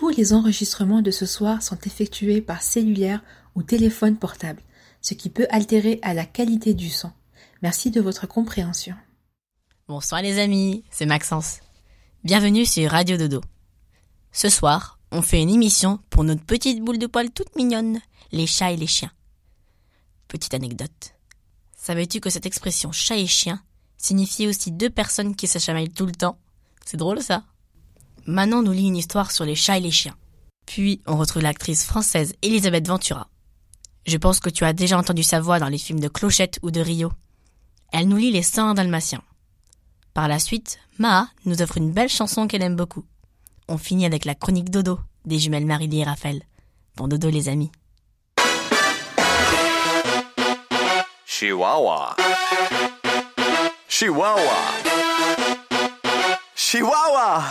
tous les enregistrements de ce soir sont effectués par cellulaire ou téléphone portable, ce qui peut altérer à la qualité du son. Merci de votre compréhension. Bonsoir les amis, c'est Maxence. Bienvenue sur Radio Dodo. Ce soir, on fait une émission pour notre petite boule de poil toute mignonne, les chats et les chiens. Petite anecdote. Savais-tu que cette expression chat et chien signifie aussi deux personnes qui se tout le temps? C'est drôle ça Manon nous lit une histoire sur les chats et les chiens. Puis on retrouve l'actrice française Elisabeth Ventura. Je pense que tu as déjà entendu sa voix dans les films de Clochette ou de Rio. Elle nous lit les 101 dalmatiens. Par la suite, Maa nous offre une belle chanson qu'elle aime beaucoup. On finit avec la chronique Dodo des jumelles Marie et Raphaël. Bon dodo les amis. Chihuahua. Chihuahua. Chihuahua.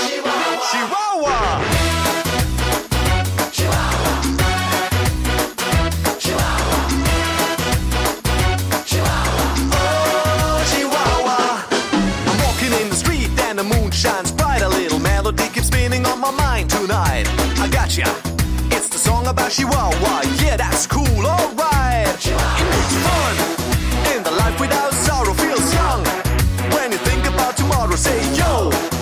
Chihuahua. Chihuahua, Chihuahua, Chihuahua. Chihuahua. I'm walking in the street and the moon shines bright. A little melody keeps spinning on my mind tonight. I gotcha. It's the song about Chihuahua. Yeah, that's cool. Alright. It makes fun. In the life without sorrow feels young. You think about tomorrow, say yo.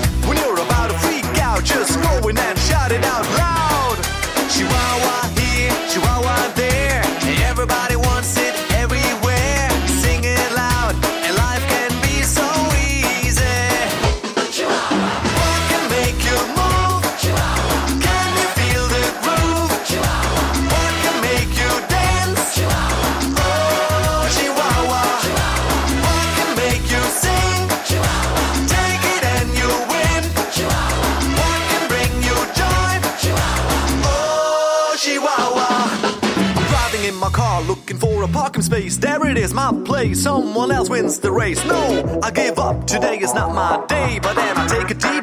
Is, my place. Someone else wins the race. No, I give up. Today is not my day. But then I take a deep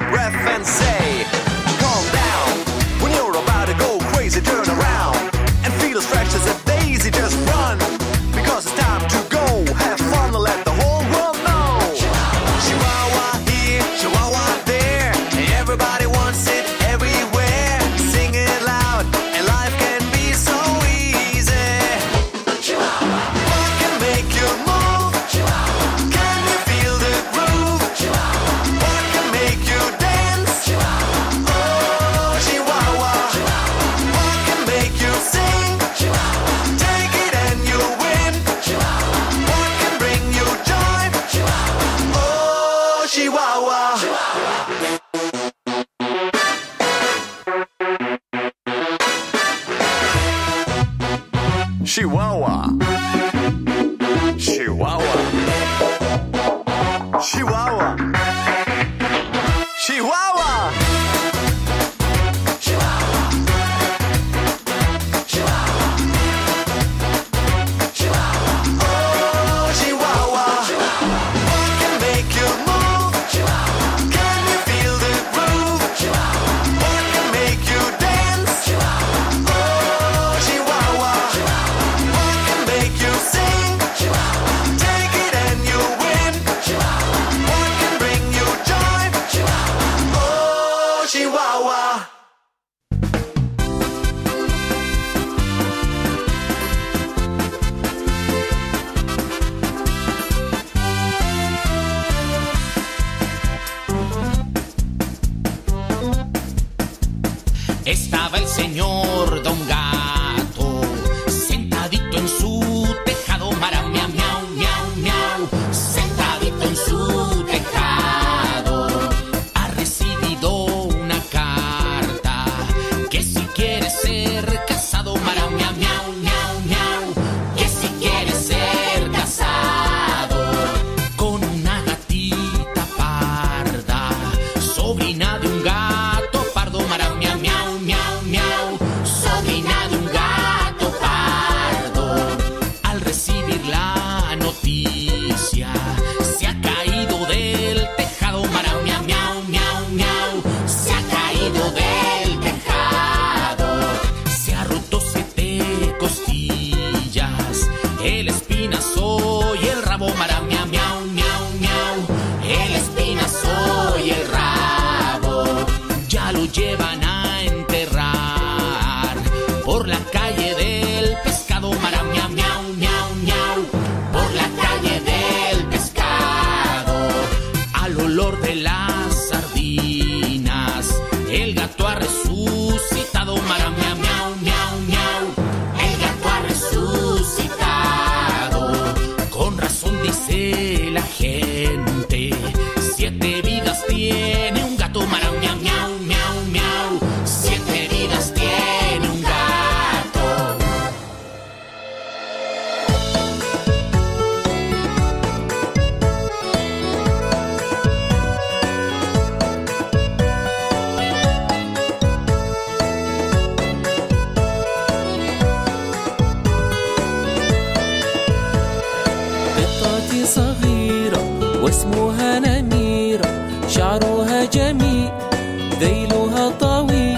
ذيلها طويل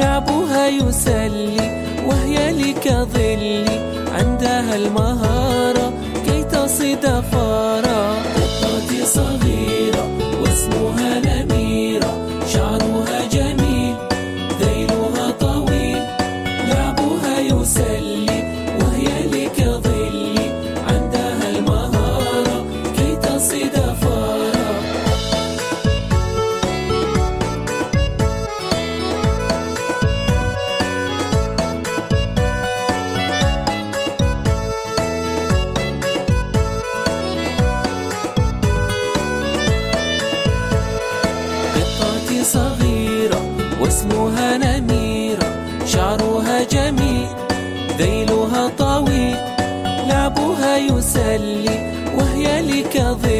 لعبها يسلي وهي لي كظلي عندها المهارة كي تصيد فارا. قطة صغيرة. Calvary.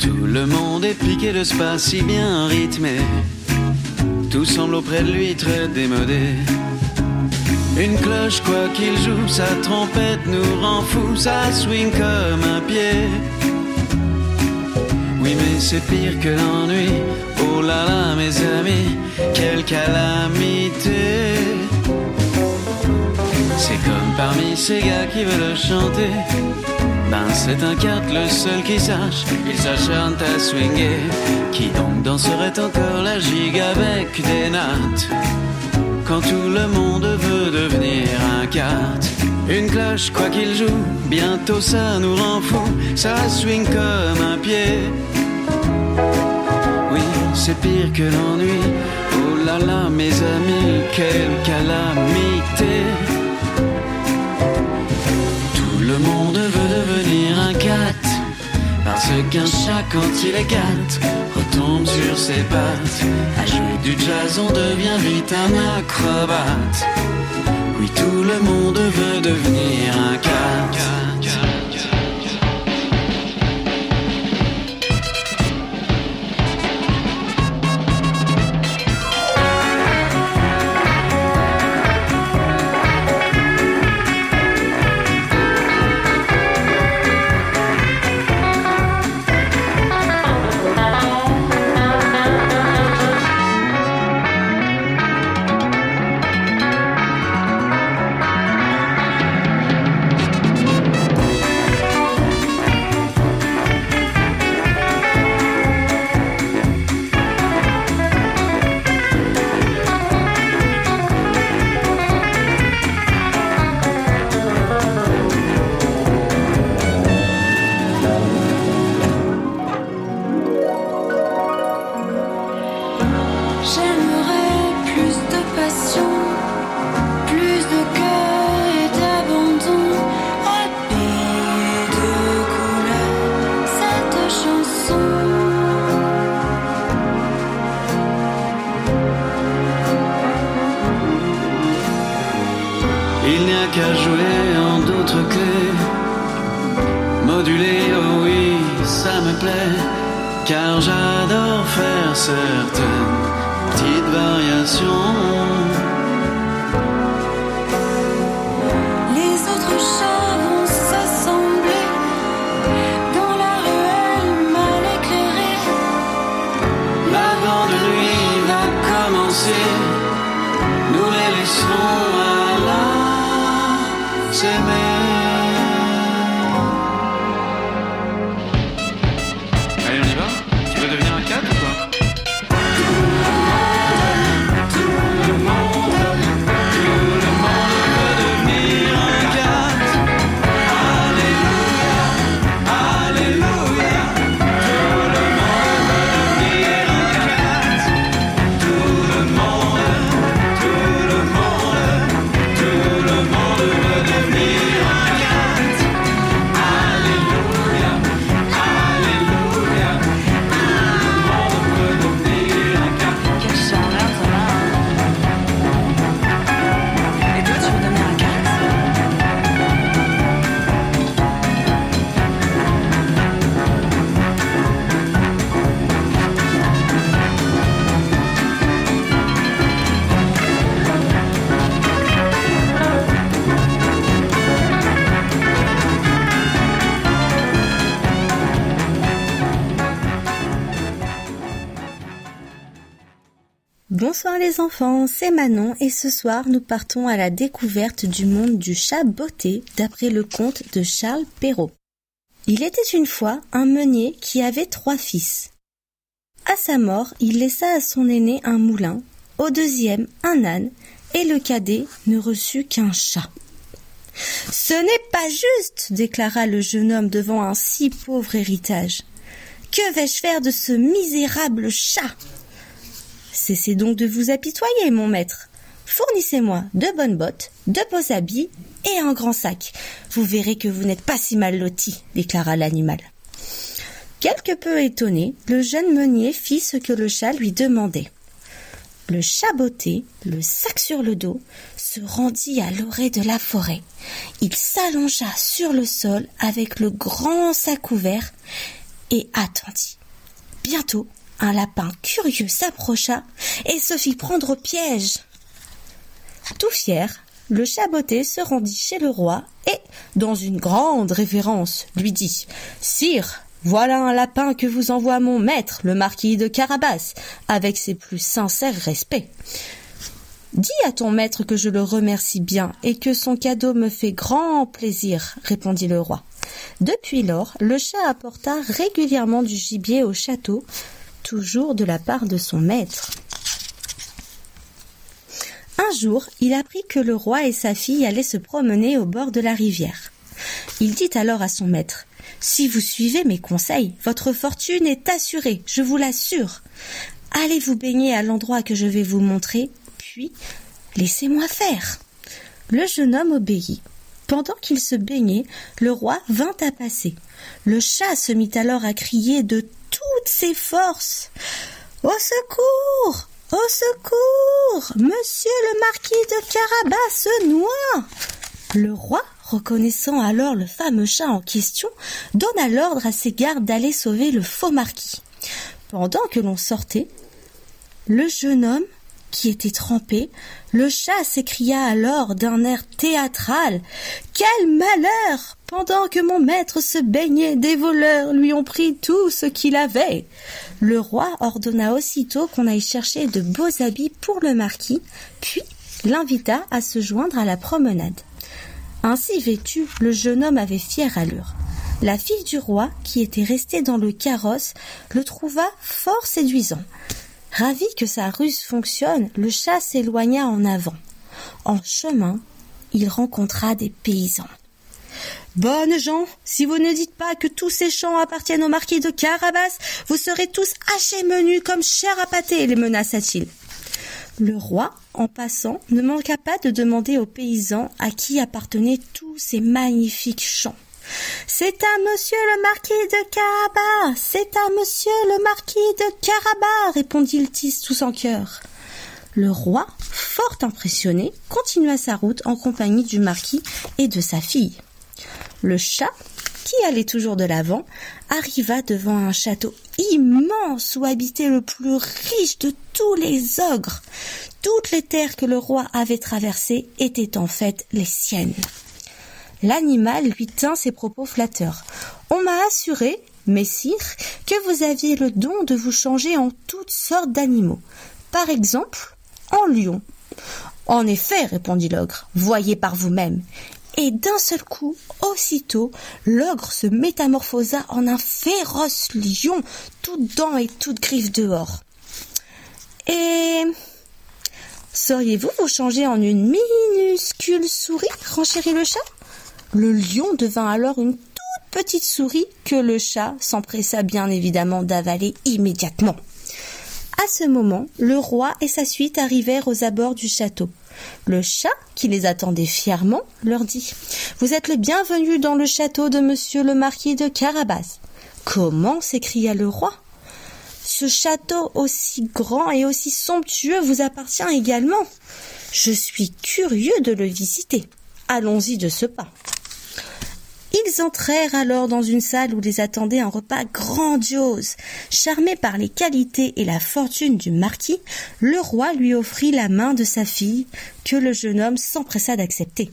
Tout le monde est piqué de ce pas si bien rythmé. Tout semble auprès de lui très démodé. Une cloche, quoi qu'il joue, sa trompette nous rend fous, ça swing comme un pied. Oui, mais c'est pire que l'ennui. Oh là là, mes amis, quelle calamité. C'est comme parmi ces gars qui veulent le chanter. Ben, c'est un cat, le seul qui sache. Il s'acharne à swinger. Qui donc danserait encore la gigue avec des nattes? Quand tout le monde veut devenir un cat. Une cloche, quoi qu'il joue, bientôt ça nous rend fou. Ça swing comme un pied. Oui, c'est pire que l'ennui. Oh là là, mes amis, quelle calamité. Tout le monde Parce qu'un chat, quand il est cat, retombe sur ses pattes. À jouer du jazz, on devient vite un acrobate. Oui, tout le monde veut devenir un cat. Les enfants, c'est Manon et ce soir nous partons à la découverte du monde du chat botté d'après le conte de Charles Perrault. Il était une fois un meunier qui avait trois fils. À sa mort, il laissa à son aîné un moulin, au deuxième un âne et le cadet ne reçut qu'un chat. Ce n'est pas juste, déclara le jeune homme devant un si pauvre héritage. Que vais-je faire de ce misérable chat? Cessez donc de vous apitoyer, mon maître. Fournissez-moi de bonnes bottes, de beaux habits et un grand sac. Vous verrez que vous n'êtes pas si mal loti, déclara l'animal. Quelque peu étonné, le jeune meunier fit ce que le chat lui demandait. Le chat botté, le sac sur le dos, se rendit à l'orée de la forêt. Il s'allongea sur le sol avec le grand sac ouvert et attendit. Bientôt, un lapin curieux s'approcha et se fit prendre au piège. Tout fier, le chat botté se rendit chez le roi et, dans une grande révérence, lui dit Sire, voilà un lapin que vous envoie mon maître, le marquis de Carabas, avec ses plus sincères respects. Dis à ton maître que je le remercie bien et que son cadeau me fait grand plaisir, répondit le roi. Depuis lors, le chat apporta régulièrement du gibier au château, toujours de la part de son maître. Un jour, il apprit que le roi et sa fille allaient se promener au bord de la rivière. Il dit alors à son maître Si vous suivez mes conseils, votre fortune est assurée, je vous l'assure. Allez vous baigner à l'endroit que je vais vous montrer, puis laissez-moi faire. Le jeune homme obéit. Pendant qu'il se baignait, le roi vint à passer. Le chat se mit alors à crier de toutes ses forces. Au secours. Au secours. Monsieur le marquis de Carabas se noie. Le roi, reconnaissant alors le fameux chat en question, donna l'ordre à ses gardes d'aller sauver le faux marquis. Pendant que l'on sortait, le jeune homme qui était trempé, le chat s'écria alors d'un air théâtral. Quel malheur. Pendant que mon maître se baignait, des voleurs lui ont pris tout ce qu'il avait. Le roi ordonna aussitôt qu'on aille chercher de beaux habits pour le marquis, puis l'invita à se joindre à la promenade. Ainsi vêtu, le jeune homme avait fière allure. La fille du roi, qui était restée dans le carrosse, le trouva fort séduisant. Ravi que sa ruse fonctionne, le chat s'éloigna en avant. En chemin, il rencontra des paysans. Bonnes gens, si vous ne dites pas que tous ces champs appartiennent au marquis de Carabas, vous serez tous hachés menus comme chair à pâté, les menaça-t-il. Le roi, en passant, ne manqua pas de demander aux paysans à qui appartenaient tous ces magnifiques champs. C'est à monsieur le marquis de Carabas, c'est à monsieur le marquis de Carabas, répondit-ils tous en chœur. Le roi, fort impressionné, continua sa route en compagnie du marquis et de sa fille. Le chat, qui allait toujours de l'avant, arriva devant un château immense où habitait le plus riche de tous les ogres. Toutes les terres que le roi avait traversées étaient en fait les siennes. L'animal lui tint ses propos flatteurs. On m'a assuré, messire, que vous aviez le don de vous changer en toutes sortes d'animaux. Par exemple, en lion. En effet, répondit l'ogre, voyez par vous-même. Et d'un seul coup, aussitôt, l'ogre se métamorphosa en un féroce lion, toutes dents et toutes griffes dehors. Et sauriez-vous vous changer en une minuscule souris renchérit le chat? Le lion devint alors une toute petite souris que le chat s'empressa bien évidemment d'avaler immédiatement. À ce moment, le roi et sa suite arrivèrent aux abords du château. Le chat, qui les attendait fièrement, leur dit Vous êtes les bienvenus dans le château de monsieur le marquis de Carabas. Comment s'écria le roi. Ce château aussi grand et aussi somptueux vous appartient également. Je suis curieux de le visiter. Allons-y de ce pas. Ils entrèrent alors dans une salle où les attendait un repas grandiose. Charmé par les qualités et la fortune du marquis, le roi lui offrit la main de sa fille, que le jeune homme s'empressa d'accepter.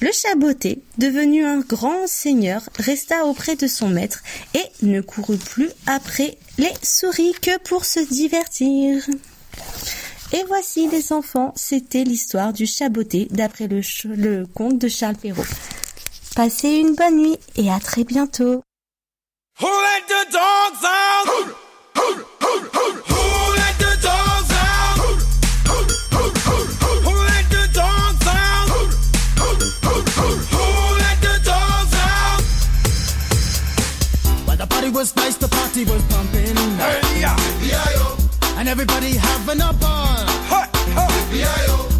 Le chaboté, devenu un grand seigneur, resta auprès de son maître et ne courut plus après les souris que pour se divertir. Et voici les enfants, c'était l'histoire du chaboté d'après le, le conte de Charles Perrault. Passez une bonne nuit et à très bientôt. Who let the dogs out? Who? Let the dogs out? Who? Let the dogs out? Who? Let the dogs out? Well, the party was nice, the party was pumping. Hey, yeah. And everybody having a ball.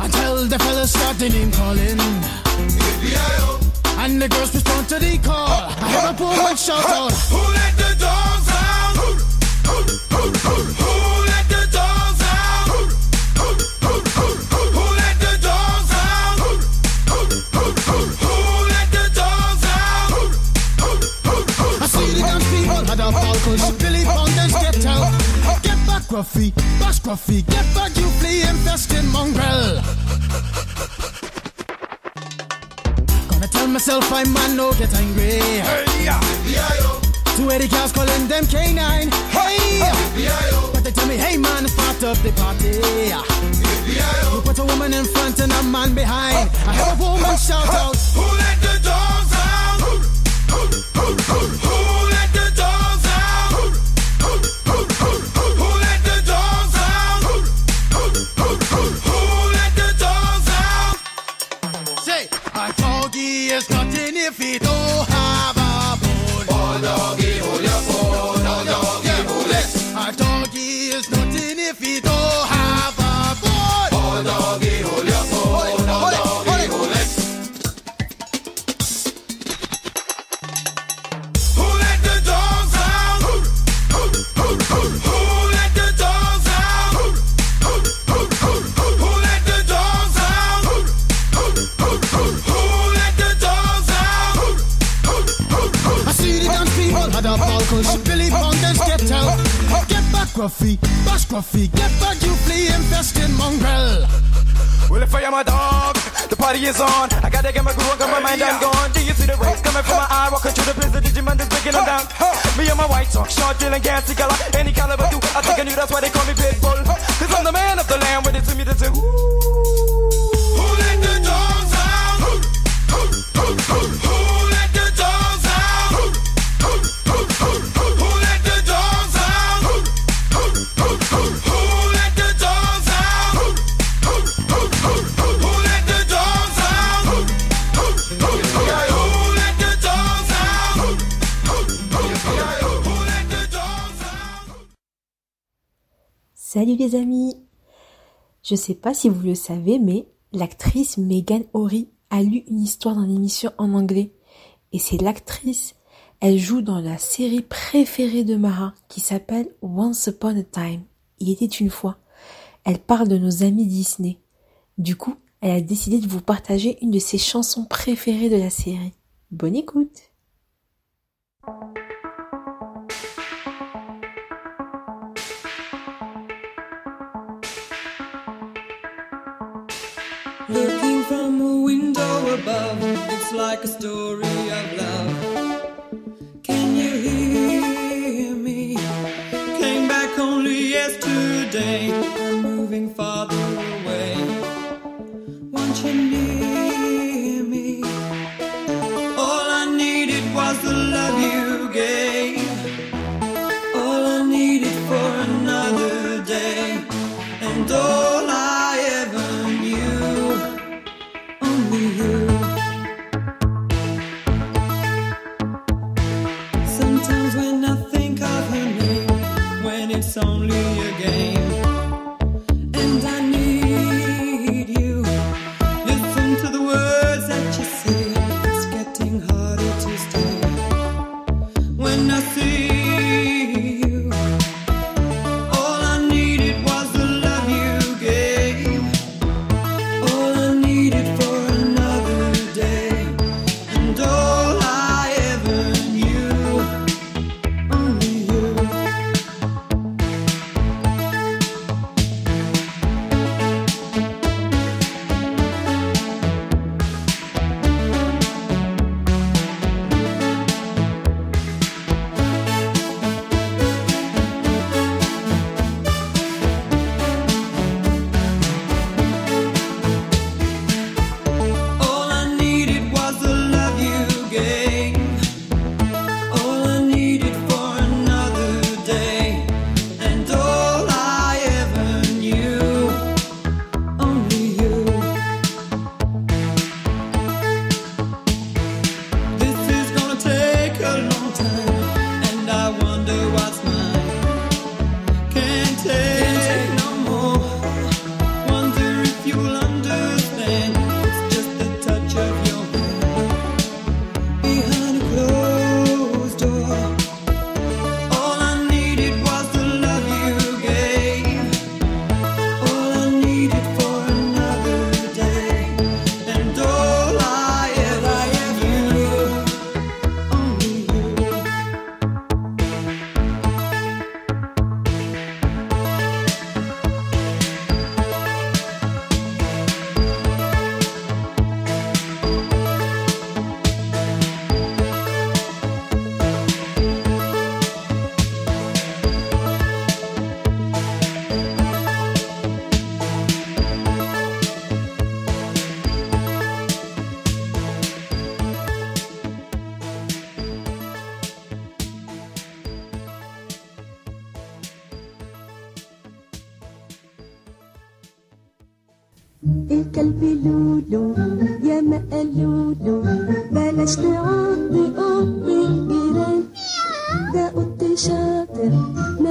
Until the fellas started name calling. And the girls respond to the call. I hear a poor one shout out. Who let the dogs out? Who let the dogs out? Who let the dogs out? Who let the dogs out? I see the dance people had a ball cause Billy Bonders get out. Get back, Gruffy, bash Gruffy, get back, you flea infested mongrel. Tell myself I man no get angry. Hey, yeah. Two eighty cows calling them canine. Hey, but they tell me, hey man, start up the party. You put a woman in front and a man behind. I heard a woman shout out. Who let the dogs out? Who let the Je ne sais pas si vous le savez, mais l'actrice Megan Horry a lu une histoire dans l'émission en anglais. Et c'est l'actrice. Elle joue dans la série préférée de Mara qui s'appelle Once Upon a Time. Il était une fois. Elle parle de nos amis Disney. Du coup, elle a décidé de vous partager une de ses chansons préférées de la série. Bonne écoute! above. It's like a story of love. Can you hear me? Came back only yesterday. I'm moving farther away. Won't you each other.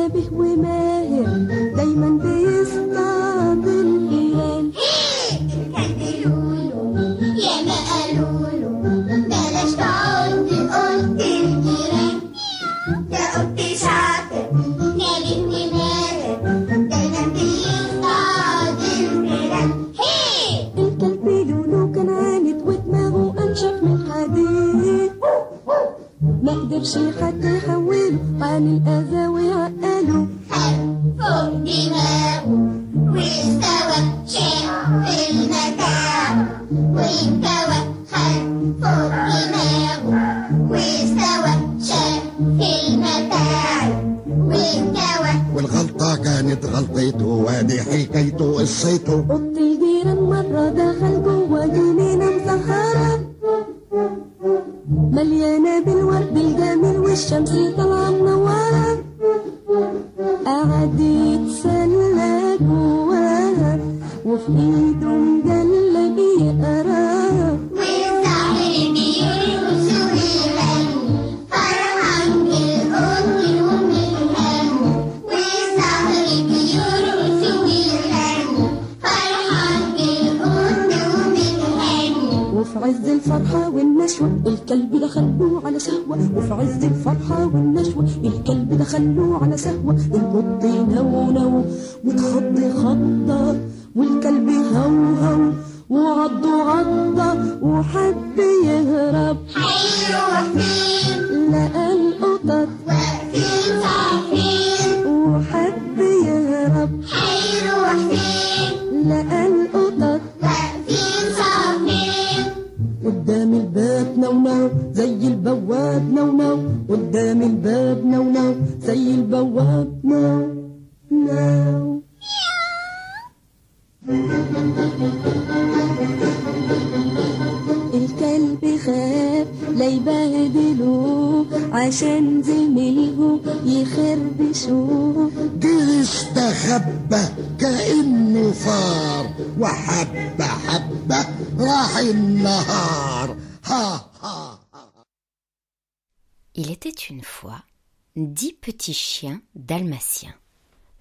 Petits chiens dalmatiens.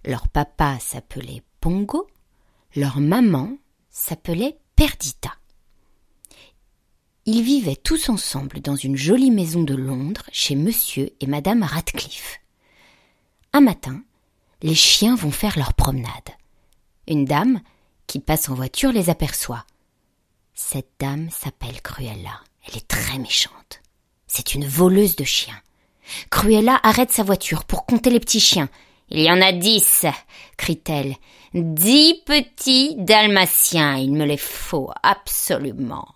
Leur papa s'appelait Pongo, leur maman s'appelait Perdita. Ils vivaient tous ensemble dans une jolie maison de Londres chez monsieur et madame Radcliffe. Un matin, les chiens vont faire leur promenade. Une dame qui passe en voiture les aperçoit. Cette dame s'appelle Cruella. Elle est très méchante. C'est une voleuse de chiens. Cruella arrête sa voiture pour compter les petits chiens. Il y en a dix, crie-t-elle. Dix petits dalmatiens, il me les faut absolument.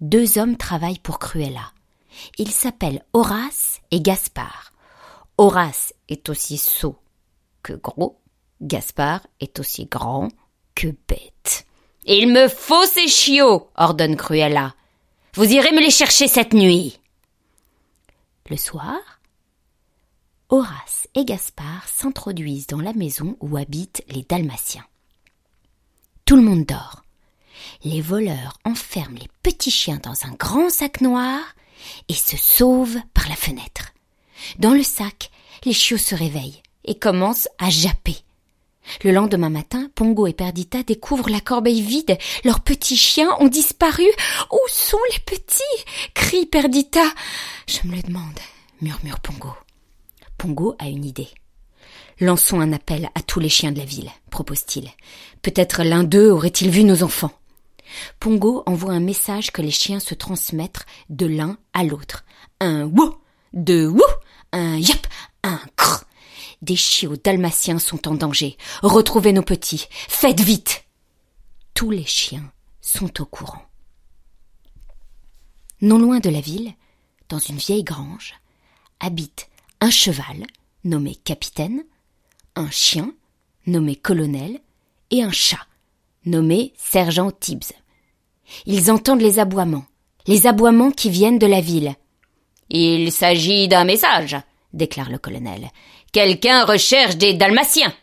Deux hommes travaillent pour Cruella. Ils s'appellent Horace et Gaspard. Horace est aussi sot que gros. Gaspard est aussi grand que bête. Il me faut ces chiots, ordonne Cruella. Vous irez me les chercher cette nuit. Le soir, Horace et Gaspard s'introduisent dans la maison où habitent les Dalmatiens. Tout le monde dort. Les voleurs enferment les petits chiens dans un grand sac noir et se sauvent par la fenêtre. Dans le sac, les chiots se réveillent et commencent à japper. Le lendemain matin, Pongo et Perdita découvrent la corbeille vide. Leurs petits chiens ont disparu. Où sont les petits? crie Perdita. Je me le demande, murmure Pongo. Pongo a une idée. Lançons un appel à tous les chiens de la ville, propose-t-il. Peut-être l'un d'eux aurait-il vu nos enfants. Pongo envoie un message que les chiens se transmettent de l'un à l'autre. Un wou, deux wou, un yap, un cr. Des chiots dalmatiens sont en danger. Retrouvez nos petits. Faites vite. Tous les chiens sont au courant. Non loin de la ville, dans une vieille grange, habite un cheval nommé capitaine, un chien nommé colonel et un chat nommé sergent Tibbs. Ils entendent les aboiements, les aboiements qui viennent de la ville. Il s'agit d'un message, déclare le colonel. Quelqu'un recherche des dalmatiens.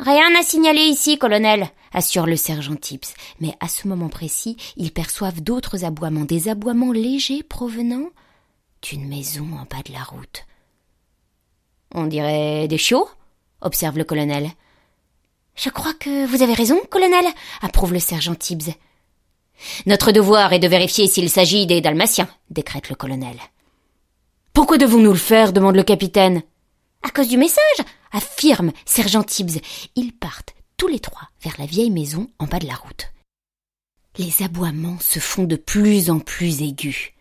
Rien à signaler ici, colonel, assure le sergent Tibbs. Mais à ce moment précis, ils perçoivent d'autres aboiements, des aboiements légers provenant d'une maison en bas de la route. On dirait des chiots, observe le colonel. Je crois que vous avez raison, colonel, approuve le sergent Tibbs. Notre devoir est de vérifier s'il s'agit des dalmatiens, décrète le colonel. Pourquoi devons-nous le faire demande le capitaine. À cause du message, affirme sergent Tibbs. Ils partent tous les trois vers la vieille maison en bas de la route. Les aboiements se font de plus en plus aigus.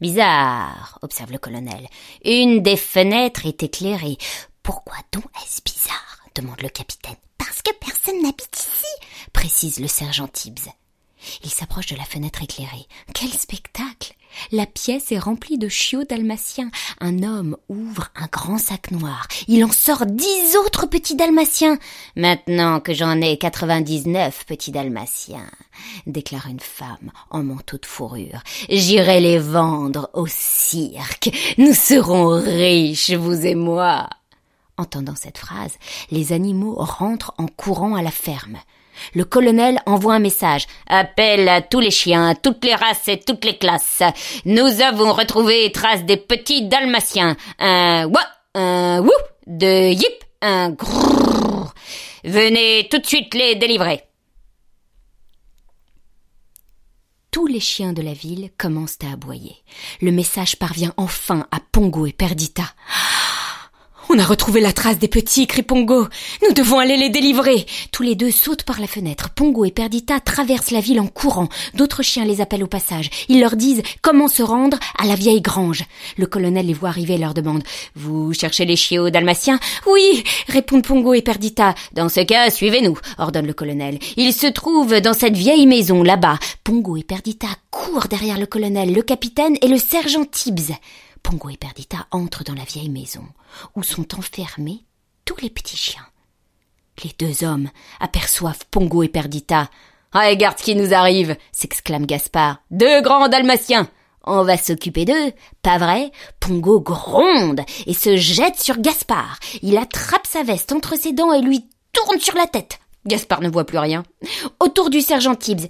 Bizarre, observe le colonel. Une des fenêtres est éclairée. Pourquoi donc est-ce bizarre? demande le capitaine. Parce que personne n'habite ici, précise le sergent Tibbs. Il s'approche de la fenêtre éclairée. Quel spectacle La pièce est remplie de chiots dalmatiens. Un homme ouvre un grand sac noir. Il en sort dix autres petits dalmatiens. Maintenant que j'en ai quatre-vingt-dix-neuf petits dalmatiens, déclare une femme en manteau de fourrure, j'irai les vendre au cirque. Nous serons riches, vous et moi. Entendant cette phrase, les animaux rentrent en courant à la ferme. Le colonel envoie un message. Appel à tous les chiens, toutes les races et toutes les classes. Nous avons retrouvé traces des petits dalmatiens. Un wa, un wou, deux yip, un grrrr. Venez tout de suite les délivrer. Tous les chiens de la ville commencent à aboyer. Le message parvient enfin à Pongo et Perdita. On a retrouvé la trace des petits, crie Pongo. Nous devons aller les délivrer. Tous les deux sautent par la fenêtre. Pongo et Perdita traversent la ville en courant. D'autres chiens les appellent au passage. Ils leur disent comment se rendre à la vieille grange. Le colonel les voit arriver et leur demande Vous cherchez les chiots dalmatiens? Oui, répondent Pongo et Perdita. Dans ce cas, suivez-nous, ordonne le colonel. Ils se trouvent dans cette vieille maison là-bas. Pongo et Perdita courent derrière le colonel, le capitaine et le sergent Tibbs. Pongo et Perdita entrent dans la vieille maison, où sont enfermés tous les petits chiens. Les deux hommes aperçoivent Pongo et Perdita. Ah, regarde ce qui nous arrive s'exclame Gaspard. Deux grands dalmatiens on va s'occuper d'eux, pas vrai? Pongo gronde et se jette sur Gaspard. Il attrape sa veste entre ses dents et lui tourne sur la tête. Gaspard ne voit plus rien. Autour du sergent Tibbs.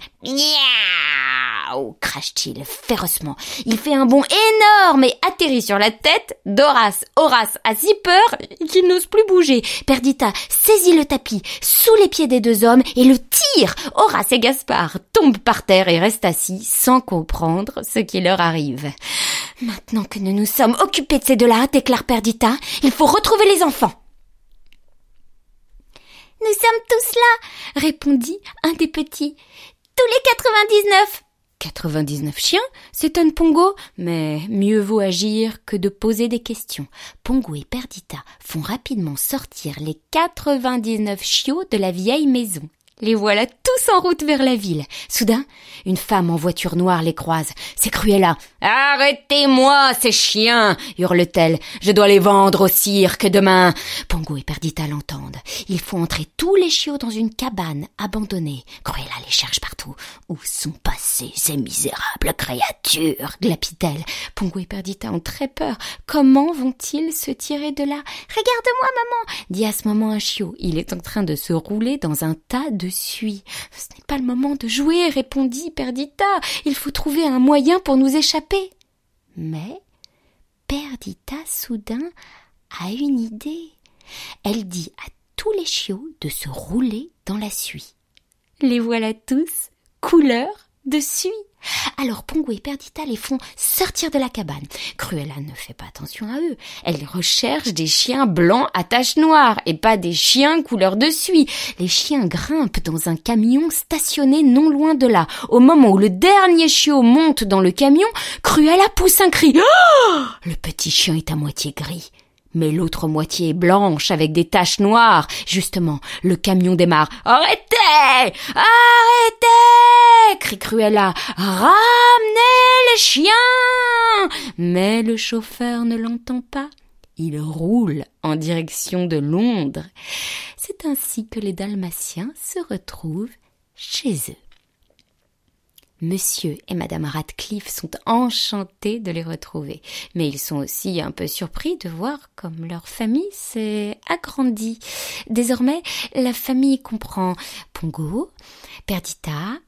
Miaou crache-t-il férocement. Il fait un bond énorme et atterrit sur la tête d'Horace. Horace a si peur qu'il n'ose plus bouger. Perdita saisit le tapis sous les pieds des deux hommes et le tire. Horace et Gaspard tombent par terre et restent assis sans comprendre ce qui leur arrive. Maintenant que nous nous sommes occupés de ces deux-là, déclare Perdita, il faut retrouver les enfants. Nous sommes tous là, répondit un des petits. Tous les 99. 99 chiens s'étonne Pongo, mais mieux vaut agir que de poser des questions. Pongo et Perdita font rapidement sortir les 99 chiots de la vieille maison. Les voilà tous en route vers la ville. Soudain, une femme en voiture noire les croise. C'est Cruella. Arrêtez-moi, ces chiens hurle-t-elle. Je dois les vendre au cirque demain. Pongo et Perdita l'entendent. Il faut entrer tous les chiots dans une cabane abandonnée. Cruella les cherche partout. Où sont passées ces misérables créatures? glapit-elle. Pongo et Perdita ont très peur. Comment vont-ils se tirer de là? Regarde-moi, maman dit à ce moment un chiot. Il est en train de se rouler dans un tas de suie. Ce n'est pas le moment de jouer, répondit Perdita. Il faut trouver un moyen pour nous échapper. Mais Perdita soudain a une idée. Elle dit à tous les chiots de se rouler dans la suie. Les voilà tous, couleur de suie. Alors Pongo et Perdita les font sortir de la cabane. Cruella ne fait pas attention à eux. Elle recherche des chiens blancs à taches noires et pas des chiens couleur de suie. Les chiens grimpent dans un camion stationné non loin de là. Au moment où le dernier chiot monte dans le camion, Cruella pousse un cri. Oh le petit chien est à moitié gris. Mais l'autre moitié est blanche avec des taches noires. Justement, le camion démarre. Arrêtez Arrêtez crie Cruella. Ramenez les chiens Mais le chauffeur ne l'entend pas. Il roule en direction de Londres. C'est ainsi que les Dalmatiens se retrouvent chez eux. Monsieur et Madame Radcliffe sont enchantés de les retrouver, mais ils sont aussi un peu surpris de voir comme leur famille s'est agrandie. Désormais, la famille comprend Pongo, Perdita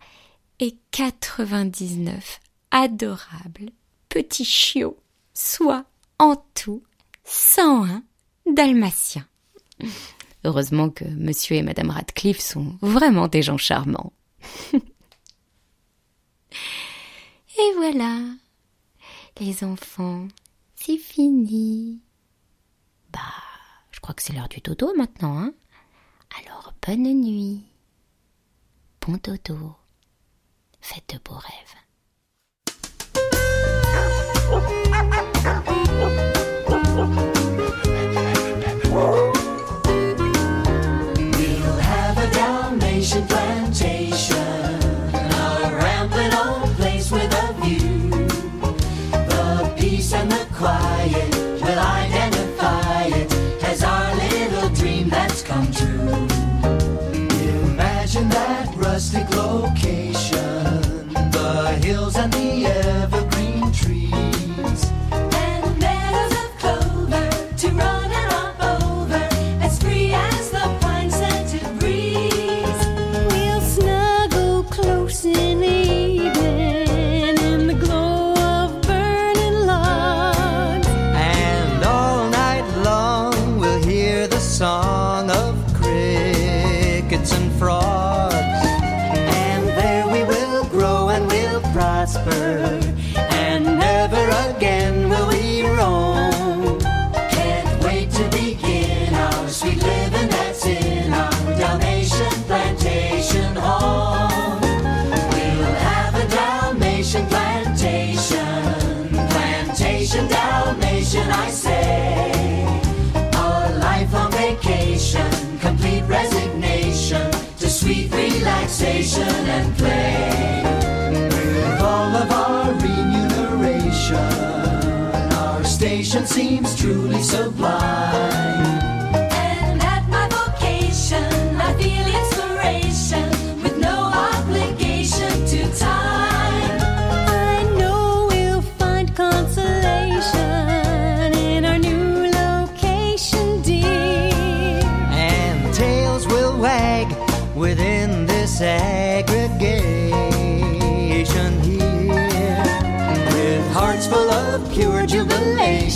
et 99 adorables petits chiots, soit en tout 101 dalmatiens. Heureusement que Monsieur et Madame Radcliffe sont vraiment des gens charmants. Et voilà, les enfants, c'est fini. Bah, je crois que c'est l'heure du dodo maintenant, hein. Alors, bonne nuit. Bon dodo. Faites de beaux rêves.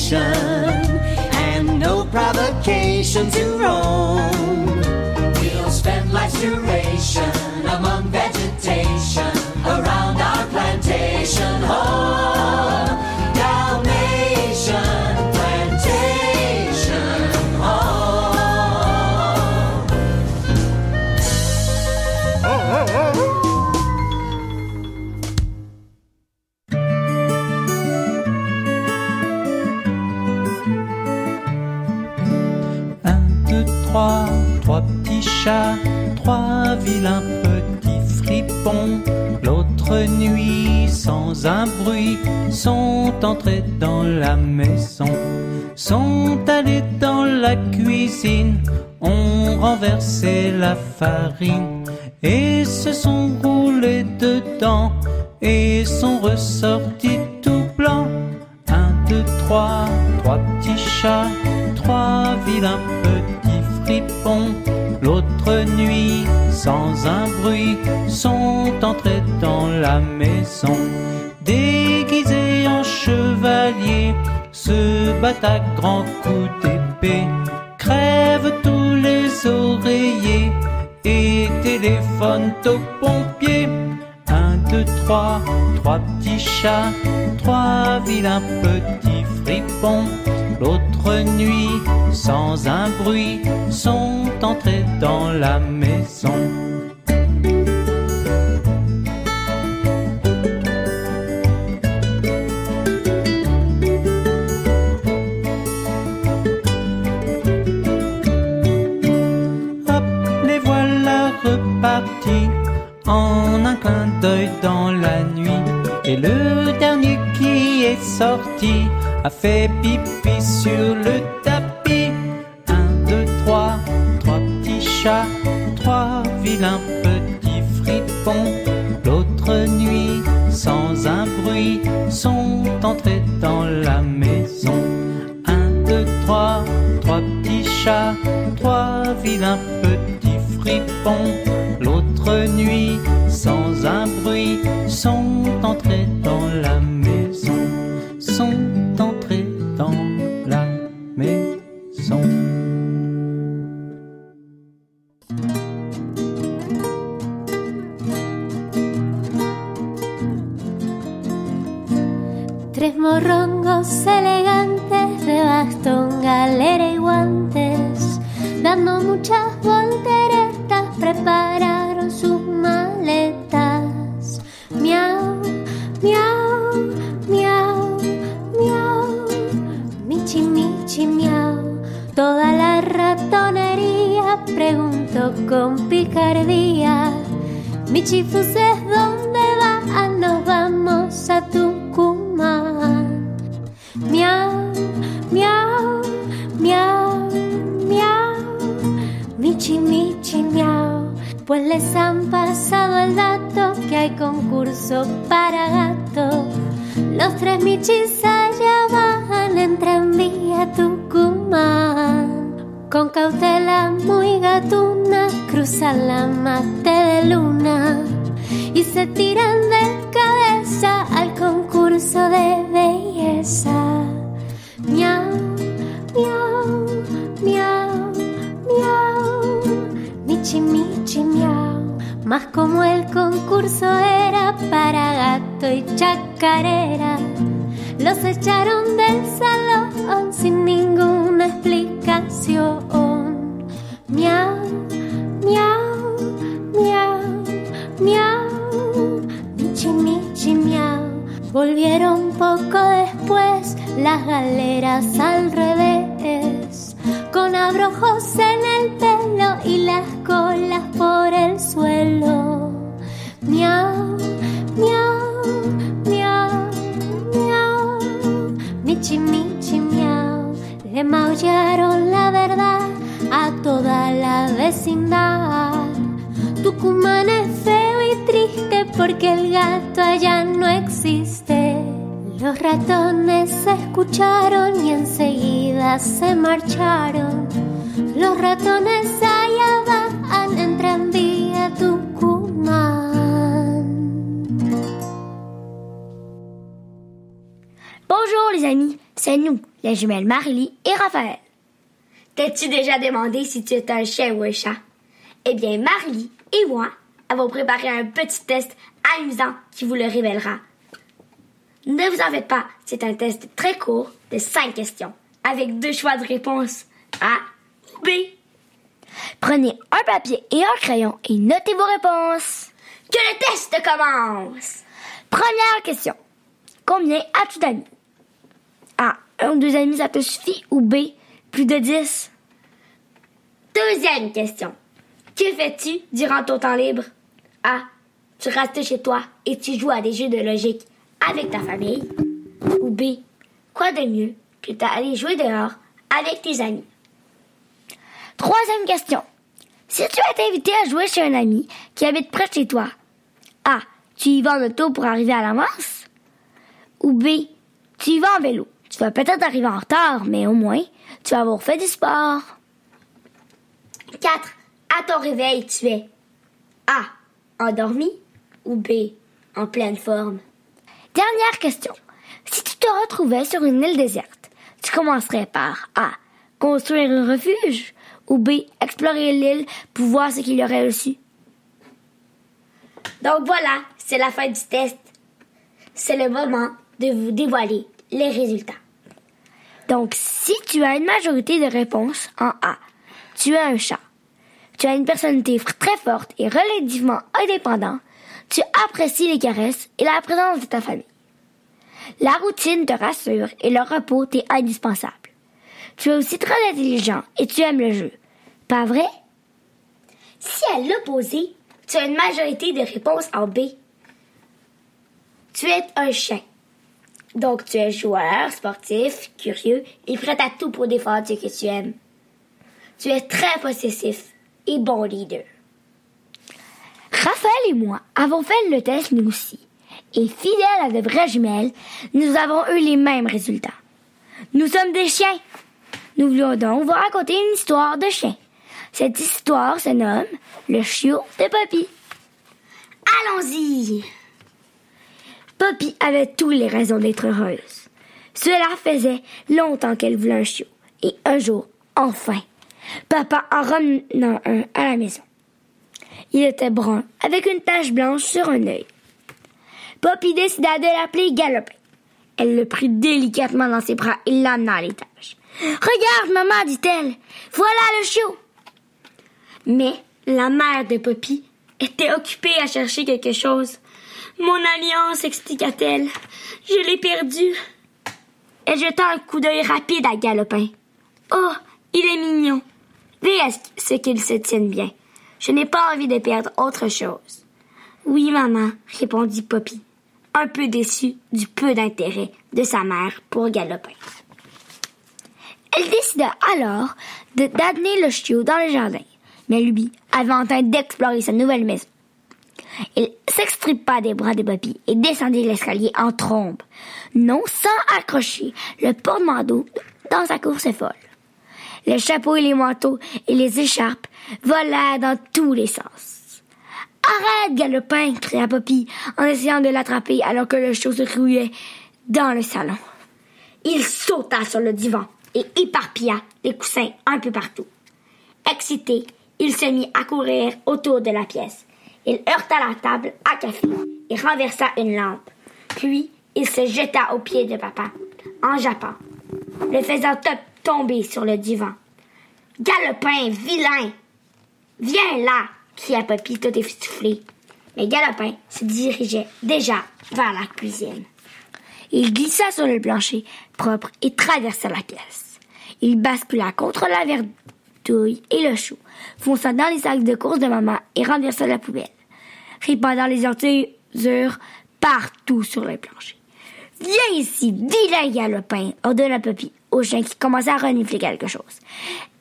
Jubilation and no provocation to roam. We'll spend life's duration among vegetation around our plantation home. Trois vilains petits fripons. L'autre nuit, sans un bruit, sont entrés dans la maison, sont allés dans la cuisine, ont renversé la farine et se sont roulés dedans et sont ressortis tout blancs. Un, deux, trois, trois petits chats, trois vilains petits fripons. Sans un bruit, sont entrés dans la maison. Déguisés en chevaliers, se battent à grands coups d'épée, crèvent tous les oreillers et téléphonent aux pompiers. Un, deux, trois, trois petits chats, trois vilains petits fripons. L'autre nuit, sans un bruit, sont entrés dans la maison. Hop, les voilà repartis en un clin d'œil dans la nuit. Et le dernier qui est sorti a fait pipi sur le tapis. Un, deux, trois, trois petits chats, trois vilains petits fripons. Pues les han pasado el dato que hay concurso para gato. Los tres michis allá van en tranvía Tucumán. Con cautela muy gatuna cruzan la mate de luna y se tiran de cabeza al concurso de belleza. Miau, miau, miau, miau, michi, michi, miau. Más como el concurso era para gato y chacarera, los echaron del salón sin ninguna explicación. Miau, miau, miau, miau, michi, michi, miau. Volvieron poco después las galeras al revés, con abrojos en el pelo y las colas por el suelo. Miau, miau, miau, miau, michi, michi, miau. Le maullaron la verdad a toda la vecindad. Tucumán es feo y triste porque el gato allá no existe. Los ratones se escucharon y enseguida se marcharon. Los ratones allá van en tranvía Tucumán. Bonjour les amis, c'est nous, les jumelles Marily et Raphaël. T'es-tu déjà demandé si tu es un chien ou un chat? Eh bien, Marily et moi avons préparé un petit test amusant qui vous le révélera. Ne vous en faites pas, c'est un test très court de 5 questions, avec deux choix de réponse A ou B. Prenez un papier et un crayon et notez vos réponses. Que le test commence! Première question. Combien as-tu d'amis? A. Un ou deux amis, ça te suffit? Ou B. Plus de 10? Deuxième question. Que fais-tu durant ton temps libre? A. Tu restes chez toi et tu joues à des jeux de logique avec ta famille. Ou B. Quoi de mieux que d'aller jouer dehors avec tes amis? Troisième question. Si tu es invité à jouer chez un ami qui habite près de chez toi, A. Tu y vas en auto pour arriver à l'avance? Ou B. Tu y vas en vélo? Tu vas peut-être arriver en retard, mais au moins, tu vas avoir fait du sport. 4. À ton réveil, tu es A. Endormi ou B. En pleine forme? Dernière question. Si tu te retrouvais sur une île déserte, tu commencerais par A. Construire un refuge ou B. Explorer l'île pour voir ce qu'il y aurait dessus. Donc voilà, c'est la fin du test. C'est le moment de vous dévoiler les résultats. Donc, si tu as une majorité de réponses en A, tu es un chat. Tu as une personnalité très forte et relativement indépendant. Tu apprécies les caresses et la présence de ta famille. La routine te rassure et le repos t'est indispensable. Tu es aussi très intelligent et tu aimes le jeu. Pas vrai? Si à l'opposé, tu as une majorité de réponses en B, tu es un chien. Donc tu es joueur, sportif, curieux et prêt à tout pour défendre ce que tu aimes. Tu es très possessif et bon leader. Raphaël et moi avons fait le test nous aussi. Et fidèles à de vraies jumelles, nous avons eu les mêmes résultats. Nous sommes des chiens. Nous voulions donc vous raconter une histoire de chien. Cette histoire se nomme Le chiot de Poppy. Allons-y. Poppy avait toutes les raisons d'être heureuse. Cela faisait longtemps qu'elle voulait un chiot. Et un jour, enfin, papa en ramenant un à la maison. Il était brun, avec une tache blanche sur un œil. Poppy décida de l'appeler Galopin. Elle le prit délicatement dans ses bras et l'amena à l'étage. Regarde, maman, dit-elle. Voilà le chiot. Mais la mère de Poppy était occupée à chercher quelque chose. Mon alliance, expliqua-t-elle. Je l'ai perdue. Elle jeta un coup d'œil rapide à Galopin. Oh, il est mignon. Veille ce qu'il se tienne bien. Je n'ai pas envie de perdre autre chose. Oui, maman, répondit Poppy, un peu déçue du peu d'intérêt de sa mère pour Galopin. Elle décida alors d'amener le chiot dans le jardin, mais lui avait en train d'explorer sa nouvelle maison. Il s'extripa des bras de Poppy et descendit l'escalier en trombe, non sans accrocher le porte-manteau dans sa course folle. Les chapeaux et les manteaux et les écharpes volèrent dans tous les sens. Arrête, galopin, cria Poppy en essayant de l'attraper alors que le chiot se dans le salon. Il sauta sur le divan et éparpilla les coussins un peu partout. Excité, il se mit à courir autour de la pièce. Il heurta la table à café et renversa une lampe. Puis, il se jeta aux pieds de papa, en jappant, le faisant top tomber sur le divan. Galopin, vilain! Viens là! cria Poppy tout essoufflé. Mais Galopin se dirigeait déjà vers la cuisine. Il glissa sur le plancher propre et traversa la pièce. Il bascula contre la verdouille et le chou, fonça dans les sacs de course de maman et renversa la poubelle, répandant les ordures partout sur le plancher. Viens ici, vilain galopin, ordonna Poppy au chien qui commençait à renifler quelque chose.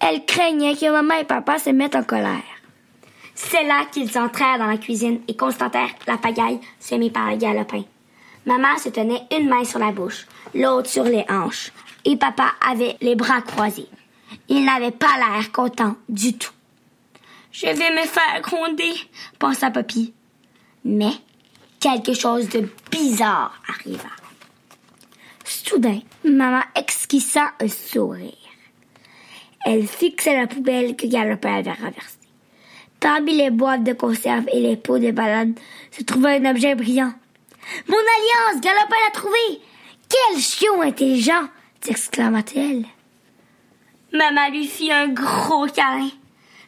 Elle craignait que maman et papa se mettent en colère. C'est là qu'ils entrèrent dans la cuisine et constatèrent la pagaille semée par le galopin. Maman se tenait une main sur la bouche, l'autre sur les hanches, et papa avait les bras croisés. Il n'avait pas l'air content du tout. Je vais me faire gronder, pensa Poppy. Mais quelque chose de bizarre arriva. Soudain, maman esquissa un sourire. Elle fixait la poubelle que Galopin avait renversée. Parmi les boîtes de conserve et les pots de bananes se trouvait un objet brillant. Mon alliance, Galopin l'a trouvé! Quel chiot intelligent! s'exclama-t-elle. Maman lui fit un gros câlin.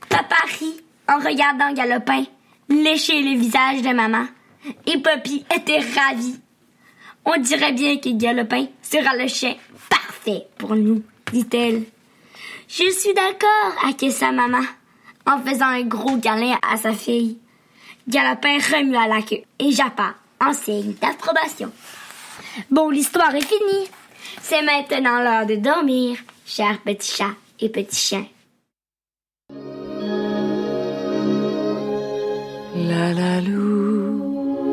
Papa rit en regardant Galopin lécher le visage de maman. Et Poppy était ravie. On dirait bien que Galopin sera le chien parfait pour nous, dit-elle. Je suis d'accord, acquiesça maman, en faisant un gros câlin à sa fille. Galopin remua la queue et jappa en signe d'approbation. Bon, l'histoire est finie. C'est maintenant l'heure de dormir, chers petits chats et petits chiens. La la lou,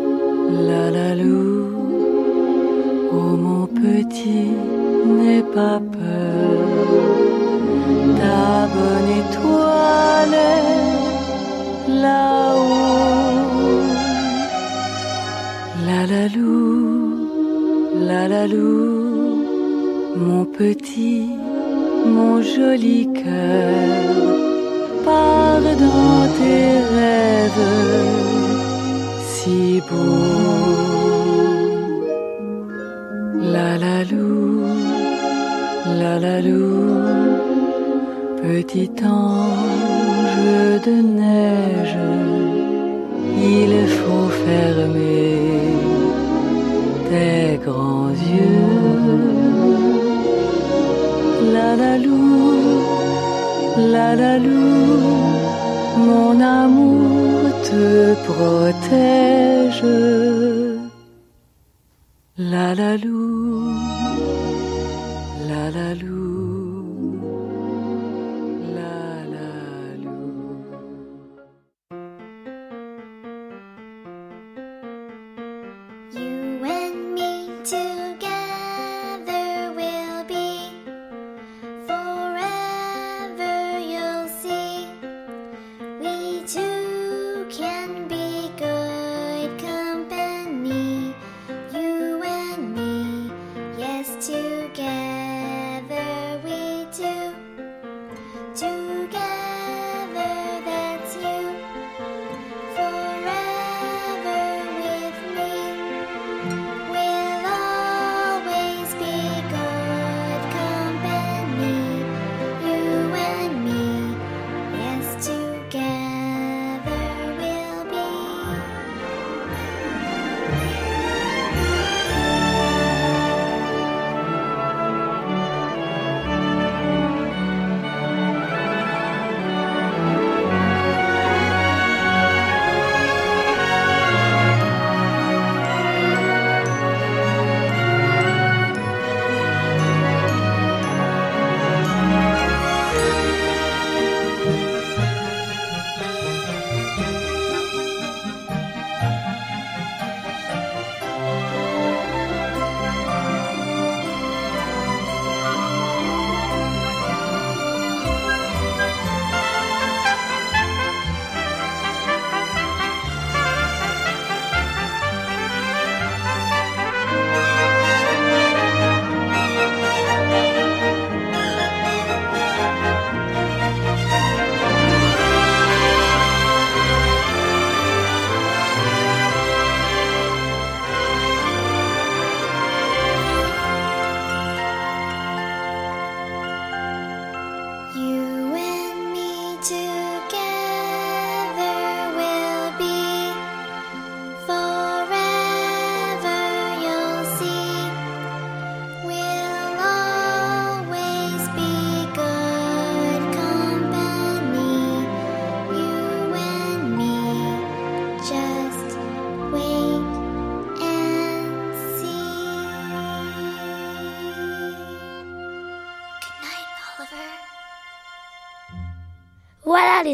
la la lou, petit, n'aie pas peur. Ta bonne étoile est là-haut. La la lou, la la lou, mon petit, mon joli cœur pars dans tes rêves si beaux. La la lou, la la lou, petit ange de neige, il faut fermer tes grands yeux. La la lou, la la lou, mon amour te protège. La la lou, la la lou,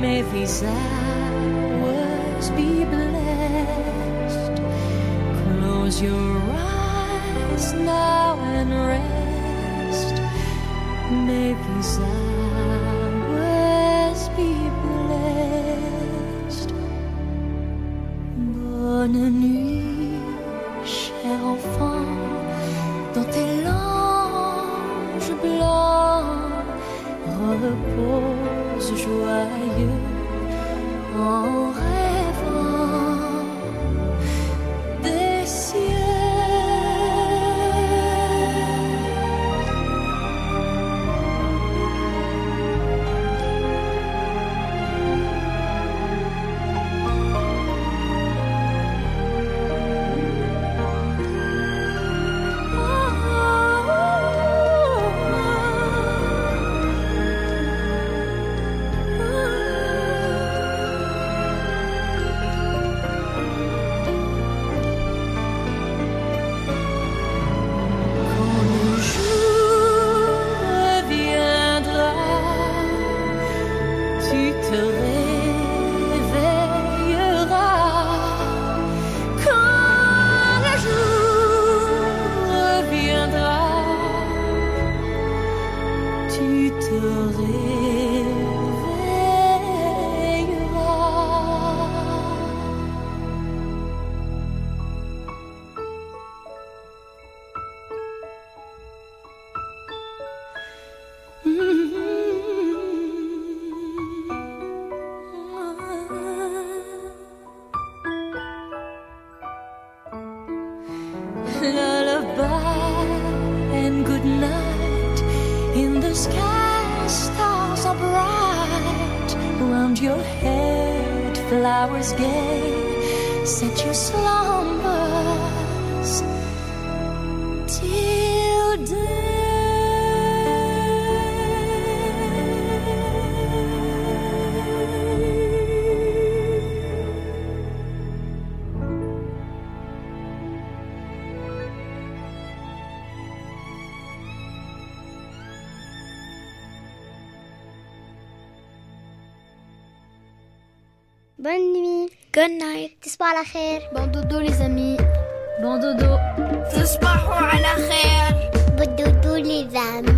May these hours be blessed. Close your eyes now and rest. May these hours be blessed. Bonne nuit, تصبحوا على خير. Bon dodo les amis. Bon dodo. تصبحوا على خير. Bon dodo les amis.